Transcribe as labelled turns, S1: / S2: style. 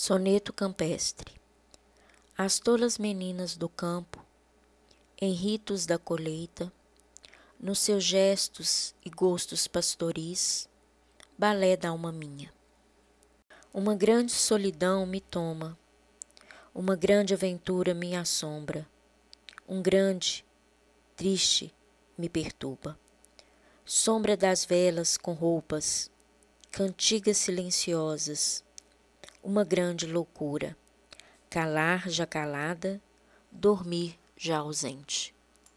S1: Soneto campestre. As tolas meninas do campo, em ritos da colheita, nos seus gestos e gostos pastoris, balé da alma minha. Uma grande solidão me toma, uma grande aventura me assombra, um grande, triste, me perturba. Sombra das velas com roupas, cantigas silenciosas, uma grande loucura. Calar já calada, dormir já ausente.